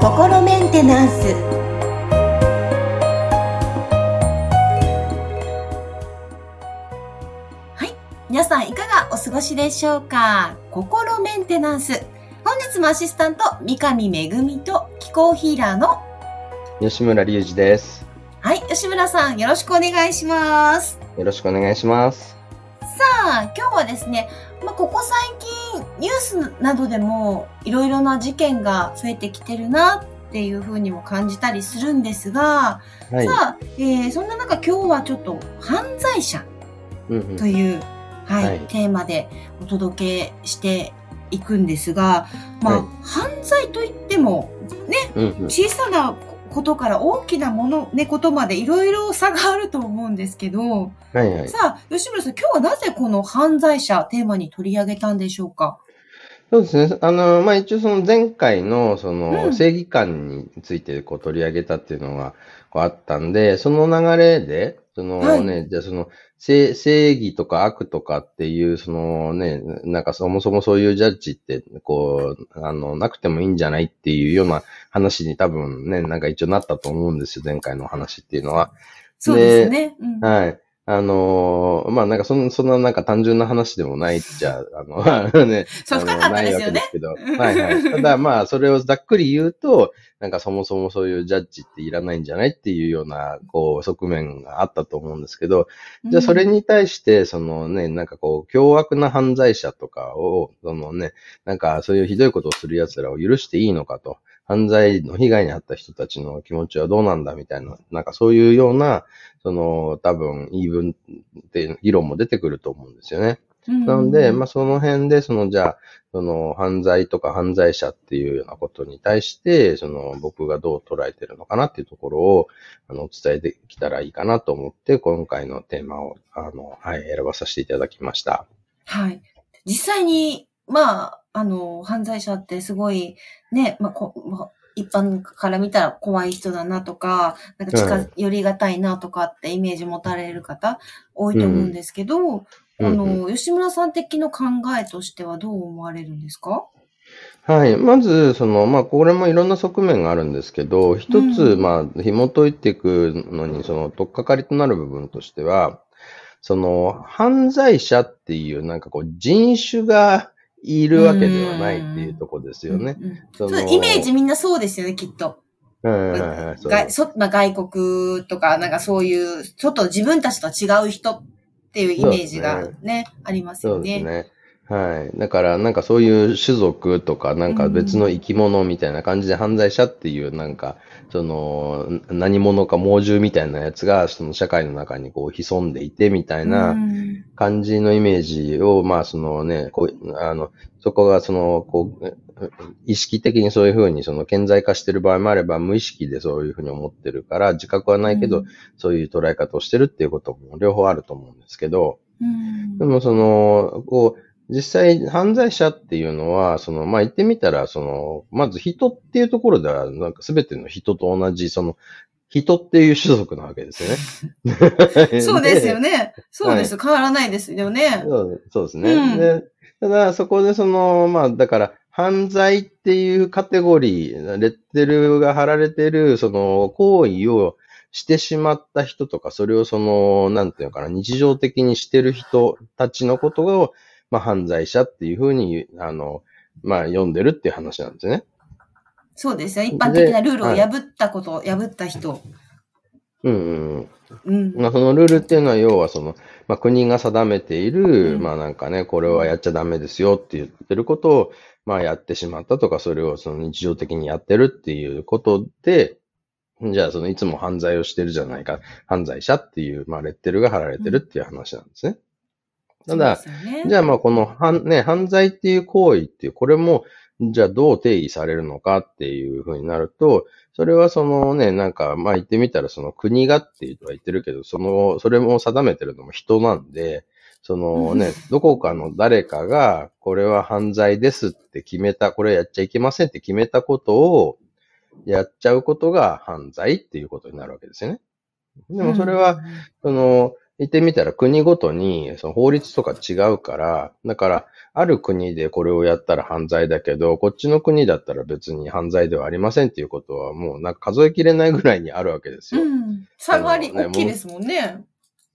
心メンテナンス。はい。皆さんいかがお過ごしでしょうか？心メンテナンス。本日もアシスタント三上恵と気候ヒーラーの吉村隆二です。はい。吉村さんよろしくお願いします。よろしくお願いします。さあ今日はですね、まあ、ここ最近ニュースなどでもいろいろな事件が増えてきてるなっていうふうにも感じたりするんですが、はい。さあ、えーそんな中今日はちょっと犯罪者うんうん。という、はいはい。テーマでお届けしていくんですが、まあ、はい。犯罪といってもうんうん。小さなことから大きなもの、ね、ことまでいろいろ差があると思うんですけど、はいはい。さあ、吉村さん、今日はなぜこの犯罪者テーマに取り上げたんでしょうか？そうですね。あの、まあ、一応その前回のそのうん正義感についてこう取り上げたっていうのがこうあったんで、その流れで、そのね、じゃあその正正義とか悪とかっていう、そのね、なんかそもそもそういうジャッジって、こう、あの、なくてもいいんじゃないっていうような話に多分ね、なんか一応なったと思うんですよ、前回の話っていうのは。そうですね。うんはい。あのーまあなんかそんそんななんか単純な話でもないっちゃ、あの、ね、そう、深かったですよね。ないわけですけど。はいはい。ただまあそれをざっくり言うと、なんかそもそもそういうジャッジっていらないんじゃないっていうような、こう、側面があったと思うんですけど、じゃあそれに対して、そのね、なんかこう、凶悪な犯罪者とかを、そのね、なんかそういうひどいことをする奴らを許していいのかと、犯罪の被害に遭った人たちの気持ちはどうなんだみたいな、なんかそういうような、その、多分、言い分って議論も出てくると思うんですよね。うん、なので、まあ、その辺で、その、じゃあ、その、犯罪とか犯罪者っていうようなことに対して、その、僕がどう捉えてるのかなっていうところを、あの、お伝えできたらいいかなと思って、今回のテーマを、あの、はい、選ばさせていただきました。はい。実際に、まあ、あの、犯罪者ってすごい、ね、まあ、こまあ一般から見たら怖い人だなとか、なんか近寄りがたいなとかってイメージ持たれる方多いと思うんですけど、うんあうんの、吉村さん的の考えとしてはどう思われるんですか？はい。まず、その、まあ、これもいろんな側面があるんですけど、一つ、うん。まあ、紐解いていくのに、その、とっかかりとなる部分としては、その、犯罪者っていう、なんかこう、人種がいるわけではないっていうところですよね。そのイメージみんなそうですよね、きっと。う外そまあ、外国とか、なんかそういう、ちょっと自分たちとは違う人っていうイメージがそうね、ありますよね。そうですね。はい。だから、なんかそういう種族とか、なんか別の生き物みたいな感じで犯罪者っていう、なんか、その、何者か猛獣みたいなやつが、その社会の中にこう潜んでいてみたいなうん。感じのイメージを、まあそのね、こう、あの、そこがその、こう、意識的にそういうふうにその顕在化してる場合もあれば、無意識でそういうふうに思ってるから、自覚はないけど、うん。そういう捉え方をしてるっていうことも両方あると思うんですけど、うん。でもその、こう、実際犯罪者っていうのは、その、まあ、言ってみたら、その、まず人っていうところでは、なんか全ての人と同じ、その、人っていう種族なわけですよね。そうですよね。そうです。変わらないですよね。そうそうですね。うんで、ただそこでその、まあだから、犯罪っていうカテゴリー、レッテルが貼られてる、その行為をしてしまった人とか、それをその、なんていうのかな、日常的にしてる人たちのことを、まあ犯罪者っていうふうに、あの、まあ読んでるっていう話なんですね。そうですよ。一般的なルールを破ったこと、破った人。うんうんうん。うん。まあ、そのルールっていうのは、要はその、まあ、国が定めている、うんまあなんかね、これはやっちゃダメですよって言ってることを、まあやってしまったとか、それをその日常的にやってるっていうことで、じゃあそのいつも犯罪をしてるじゃないか、犯罪者っていう、まあレッテルが貼られてるっていう話なんですね。うですよね。じゃあまあこの犯,、ね、犯罪っていう行為っていう、これも、じゃあどう定義されるのかっていうふうになると、それはそのね、なんか、まあ言ってみたらその国がって言は言ってるけど、その、それも定めてるのも人なんで、そのね、どこかの誰かが、これは犯罪ですって決めた、これやっちゃいけませんって決めたことを、やっちゃうことが犯罪っていうことになるわけですよね。でもそれは、、その、言ってみたら国ごとにその法律とか違うから、だから、ある国でこれをやったら犯罪だけど、こっちの国だったら別に犯罪ではありませんっていうことはもうなんか数えきれないぐらいにあるわけですよ。うん。差があり、大きいですもんね。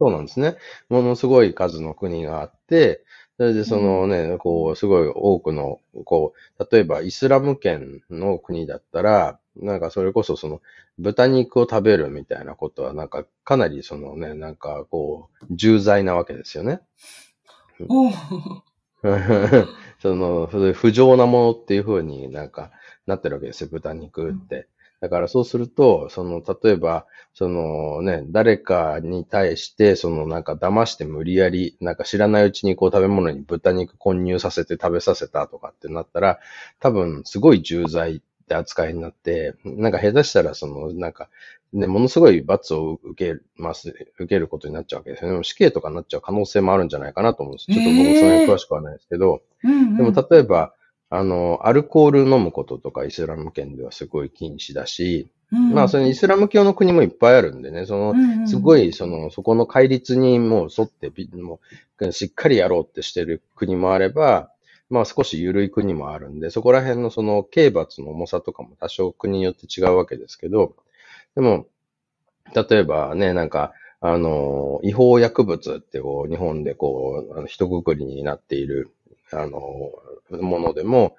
そうなんですね。ものすごい数の国があって、それでそのね、こう、すごい多くの、こう、例えばイスラム圏の国だったら、なんかそれこそその豚肉を食べるみたいなことはなんかかなりそのね、なんかこう、重罪なわけですよね。その、不浄なものっていう風になんかなってるわけですよ、豚肉って。だからそうすると、その、例えば、そのね、誰かに対して、そのなんか騙して無理やり、なんか知らないうちにこう食べ物に豚肉混入させて食べさせたとかってなったら、多分すごい重罪って扱いになって、なんか下手したらその、なんか、ね、ものすごい罰を受けます、受けることになっちゃうわけですよね。死刑とかになっちゃう可能性もあるんじゃないかなと思うんです。ちょっと僕それに詳しくはないですけど、うんうんでも例えば、あの、アルコール飲むこととかイスラム圏ではすごい禁止だし、うんまあ、それイスラム教の国もいっぱいあるんでね、その、すごい。い、その、そこの戒律にもう沿ってび、もう、しっかりやろうってしてる国もあれば、まあ少し緩い国もあるんで、そこら辺のその刑罰の重さとかも多少国によって違うわけですけど、でも、例えばね、なんか、あの、違法薬物ってこう、日本でこう、あの一括りになっている、あの、ものでも、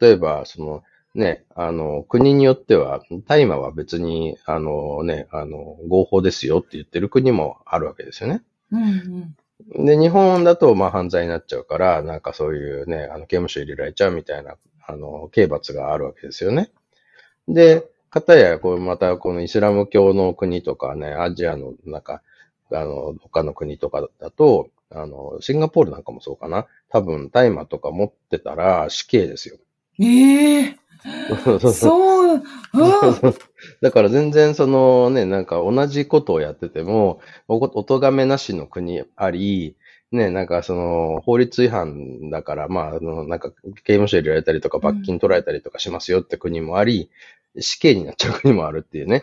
例えば、その、ね、あの、国によっては、大麻は別に、あのね、あの、合法ですよって言ってる国もあるわけですよね。うんうん。で、日本だと、まあ、犯罪になっちゃうから、なんかそういうね、あの、刑務所入れられちゃうみたいな、あの、刑罰があるわけですよね。で、かたや、こう、また、このイスラム教の国とかね、アジアの、なんか、あの、他の国とかだと、あの、シンガポールなんかもそうかな。多分、大麻とか持ってたら死刑ですよ。ええそうそうだから全然そのね、なんか同じことをやってても、おお咎めなしの国あり、ね、なんかその法律違反だから、まあ、あの、なんか刑務所入れられたりとか罰金取られたりとかしますよって国もあり、死刑になっちゃう国もあるっていうね。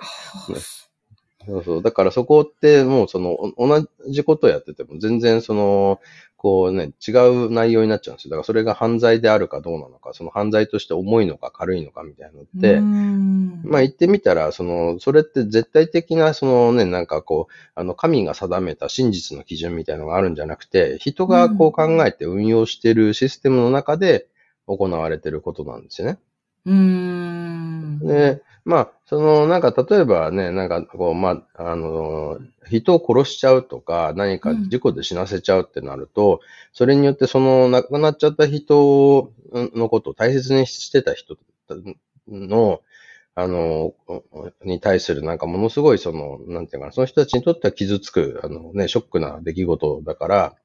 そうそう。だからそこってもうそのお同じことをやってても全然その、こうね、違う内容になっちゃうんですよ。だからそれが犯罪であるかどうなのか、その犯罪として重いのか軽いのかみたいなのって、うんまあ言ってみたら、その、それって絶対的な、そのね、なんかこう、あの、神が定めた真実の基準みたいなのがあるんじゃなくて、人がこう考えて運用しているシステムの中で行われていることなんですよね。うん。で、まあ、その、なんか例えばね、なんかこう、まあ、あの、人を殺しちゃうとか、何か事故で死なせちゃうってなると、それによってその亡くなっちゃった人のことを大切にしてた人の、あの、に対するなんかものすごいその、なんていうかな、その人たちにとっては傷つく、あのね、ショックな出来事だから、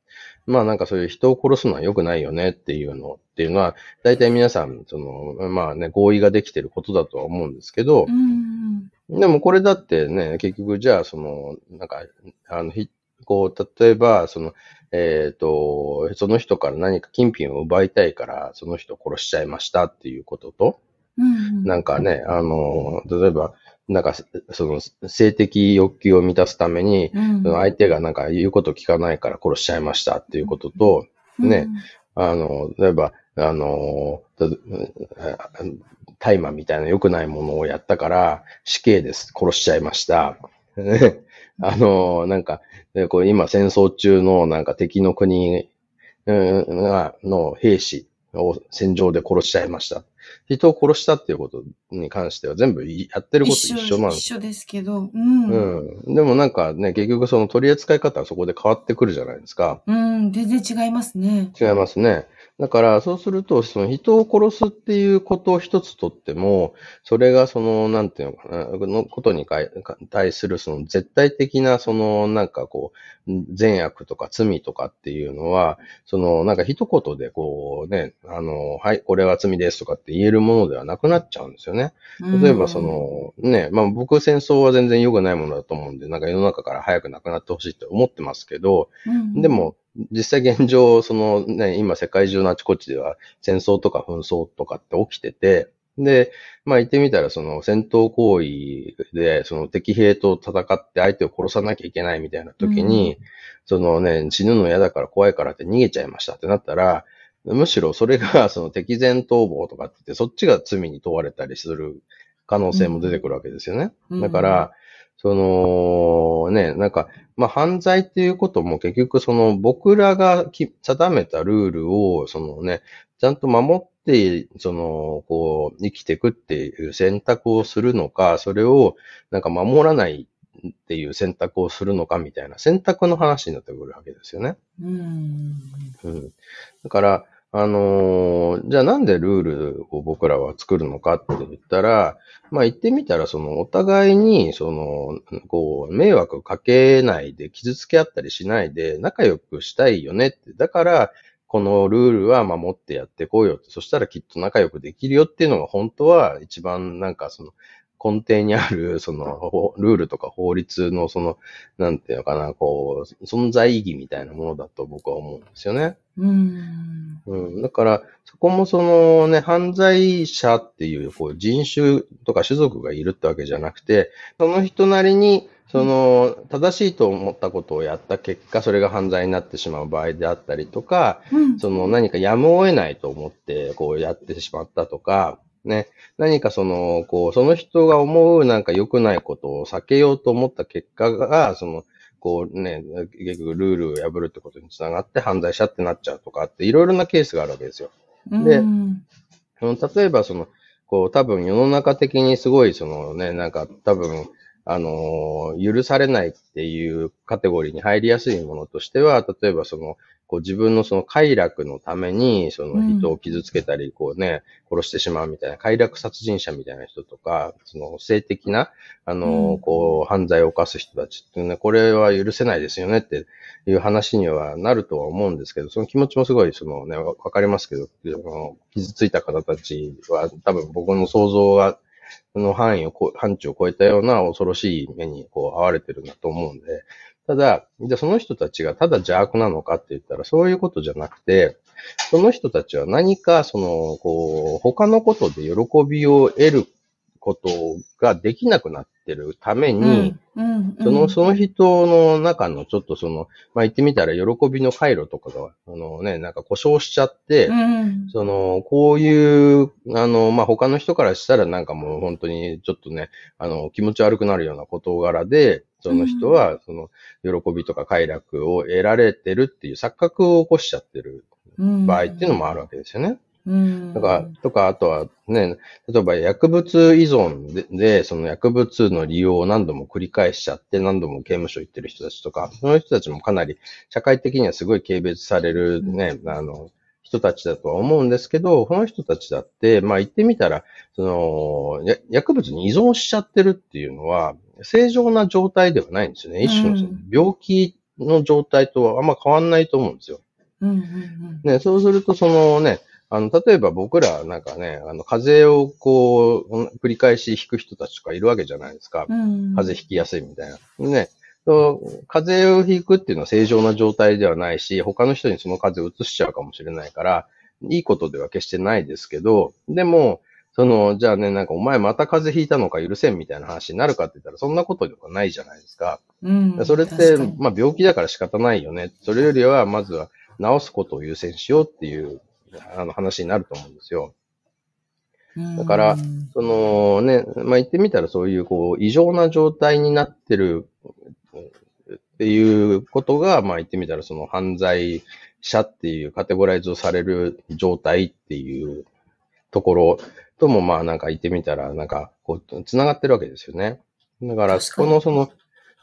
まあなんかそういう人を殺すのは良くないよねっていうのっていうのは、大体皆さん、その、まあね、合意ができてることだとは思うんですけどう、ん。でもこれだってね、結局じゃあその、なんか、あの、ひこう、例えば、その、えっ、と、その人から何か金品を奪いたいから、その人を殺しちゃいましたっていうことと、うん。なんかね、あの、例えば、なんか、その、性的欲求を満たすために、うん、相手がなんか言うこと聞かないから殺しちゃいましたっていうことと、ねあの、例えば、あの、た大麻みたいな良くないものをやったから死刑です。殺しちゃいました。あの、なんか、でこう今戦争中のなんか敵の国うんがの兵士を戦場で殺しちゃいました。人を殺したっていうことに関しては全部やってること一緒なんです一緒ですけど、うん。うん。でもなんかね、結局その取り扱い方はそこで変わってくるじゃないですか。うん、全然違いますね。違いますね。だから、そうすると、その人を殺すっていうことを一つとっても、それがその、なんていうのかな、のことに対するその絶対的な、その、なんかこう、善悪とか罪とかっていうのは、その、なんか一言でこうね、あの、はい、これは罪ですとかって言えるものではなくなっちゃうんですよね。例えばその、ね、まあ僕戦争は全然良くないものだと思うんで、なんか世の中から早くなくなってほしいって思ってますけど、うん、でも、実際現状、そのね、今世界中のあちこちでは戦争とか紛争とかって起きてて、で、まあ言ってみたら、その戦闘行為で、その敵兵と戦って相手を殺さなきゃいけないみたいな時に、うん、そのね、死ぬの嫌だから怖いからって逃げちゃいましたってなったら、むしろそれがその敵前逃亡とかって言って、そっちが罪に問われたりする可能性も出てくるわけですよね。うん、だから、そのね、なんか、まあ犯罪っていうことも結局その僕らが定めたルールを、そのね、ちゃんと守って、その、こう、生きていくっていう選択をするのか、それをなんか守らないっていう選択をするのかみたいな選択の話になってくるわけですよね。うん。うん。だから、あのー、じゃあなんでルールを僕らは作るのかって言ったら、まあ言ってみたら、そのお互いに、その、こう、迷惑かけないで、傷つけ合ったりしないで、仲良くしたいよねって。だから、このルールは守ってやってこうよって。そしたらきっと仲良くできるよっていうのが本当は一番なんかその根底にある、その、ルールとか法律の、その、なんていうのかな、こう、存在意義みたいなものだと僕は思うんですよね。うん。うん。だから、そこもそのね、犯罪者っていう、こう、人種とか種族がいるってわけじゃなくて、その人なりに、その、正しいと思ったことをやった結果、それが犯罪になってしまう場合であったりとか、うん、その何かやむを得ないと思って、こうやってしまったとか、ね、何かその、こう、その人が思うなんか良くないことを避けようと思った結果が、その、こうね、結局ルールを破るってことにつながって犯罪者ってなっちゃうとかっていろいろなケースがあるわけですよ。で、うん、例えばその、こう多分世の中的にすごいそのね、なんか多分、あの、許されないっていうカテゴリーに入りやすいものとしては、例えばその、こう自分のその快楽のために、その人を傷つけたり、こうね、殺してしまうみたいな、快楽殺人者みたいな人とか、その性的な、あの、こう、犯罪を犯す人たちっていうね、これは許せないですよねっていう話にはなるとは思うんですけど、その気持ちもすごい、そのね、わかりますけど、傷ついた方たちは多分僕の想像が、の範囲を、範疇を超えたような恐ろしい目にこう、遭われてるんだと思うんで、ただ、じゃあその人たちがただ邪悪なのかって言ったらそういうことじゃなくて、その人たちは何かその、こう、他のことで喜びを得ることができなくなってるために、その、その人の中のちょっとその、まあ、言ってみたら喜びの回路とかが、あのね、なんか故障しちゃって、うん、その、こういう、あの、まあ、他の人からしたらなんかもう本当にちょっとね、あの、気持ち悪くなるような事柄で、その人は、その、喜びとか快楽を得られてるっていう錯覚を起こしちゃってる場合っていうのもあるわけですよね。うん。だから、とか、あとはね、例えば薬物依存で、でその薬物の利用を何度も繰り返しちゃって、何度も刑務所行ってる人たちとか、その人たちもかなり社会的にはすごい軽蔑されるね、あの、人たちだとは思うんですけど、この人たちだって、まあ言ってみたら、その、薬物に依存しちゃってるっていうのは、正常な状態ではないんですよね。一種のその病気の状態とはあんま変わんないと思うんですよ。うんうんうん、ね、そうすると、そのね、あの、例えば僕らなんかね、あの、風邪をこう、繰り返し引く人たちとかいるわけじゃないですか。うん、風邪ひきやすいみたいな。ね。風邪をひくっていうのは正常な状態ではないし、他の人にその風邪を移しちゃうかもしれないから、いいことでは決してないですけど、でも、その、じゃあね、なんかお前また風邪ひいたのか許せんみたいな話になるかって言ったら、そんなことではないじゃないですか。うん。それって、まあ病気だから仕方ないよね。それよりは、まずは治すことを優先しようっていうあの話になると思うんですよ。だから、そのね、まあ、言ってみたらそういうこう異常な状態になってるっていうことが、まあ言ってみたらその犯罪者っていうカテゴライズをされる状態っていうところともまあなんか言ってみたらなんかこう繋がってるわけですよね。だから、このその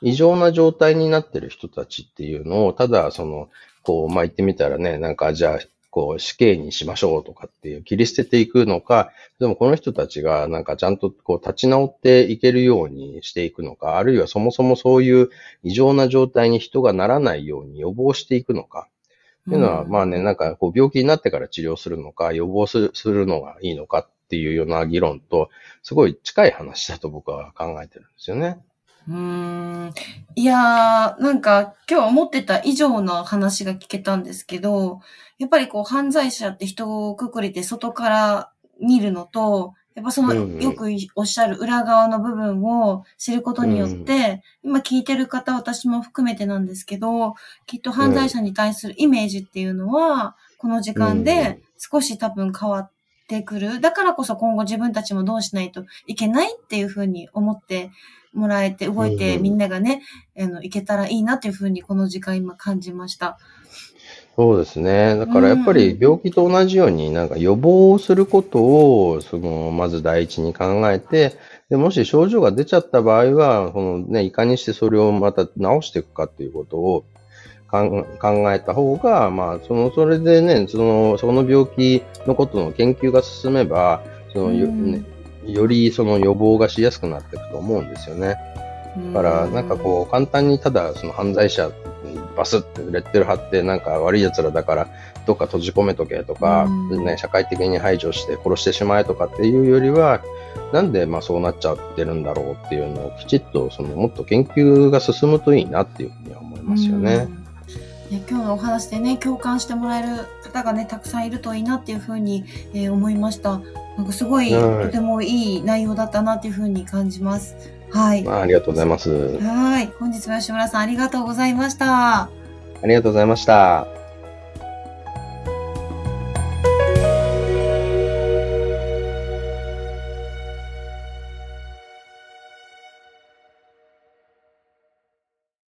異常な状態になってる人たちっていうのを、ただその、こう、まあ、言ってみたらね、なんかじゃあこう死刑にしましょうとかっていう切り捨てていくのか、でもこの人たちがなんかちゃんとこう立ち直っていけるようにしていくのか、あるいはそもそもそういう異常な状態に人がならないように予防していくのか。っていうのは、まあね、なんかこう病気になってから治療するのか、予防するするのがいいのかっていうような議論と、すごい近い話だと僕は考えてるんですよね。うん。いやー、なんか今日思ってた以上の話が聞けたんですけど、やっぱりこう犯罪者って人をくくれて外から見るのと、やっぱその、うんよくおっしゃる裏側の部分を知ることによって、今聞いてる方、私も含めてなんですけど、きっと犯罪者に対するイメージっていうのは、この時間で少し多分変わってくる。だからこそ今後自分たちもどうしないといけないっていうふうに思ってもらえて、動いてうんみんながね、あの、いけたらいいなっていうふうにこの時間今感じました。そうですね。だからやっぱり病気と同じように、なんか予防をすることを、その、まず第一に考えて、で、もし症状が出ちゃった場合は、そのね、いかにしてそれをまた治していくかっていうことを考えた方が、まあ、その、それでね、その、その病気のことの研究が進めば、その、よよりその予防がしやすくなっていくと思うんですよね。だから、なんかこう、簡単にただ、その犯罪者にバスってレッテル貼って、なんか悪い奴らだから、どっか閉じ込めとけとか、うんね、社会的に排除して殺してしまえとかっていうよりは、なんでまあそうなっちゃってるんだろうっていうのをきちっと、そのもっと研究が進むといいなっていうふうには思いますよね。うんね今日のお話でね、共感してもらえる方がね、たくさんいるといいなっていうふうに、えー思いました。なんかすごい、はいとてもいい内容だったなっていうふうに感じます。はい。まあ、ありがとうございます。はい。本日は吉村さんありがとうございました。ありがとうございました。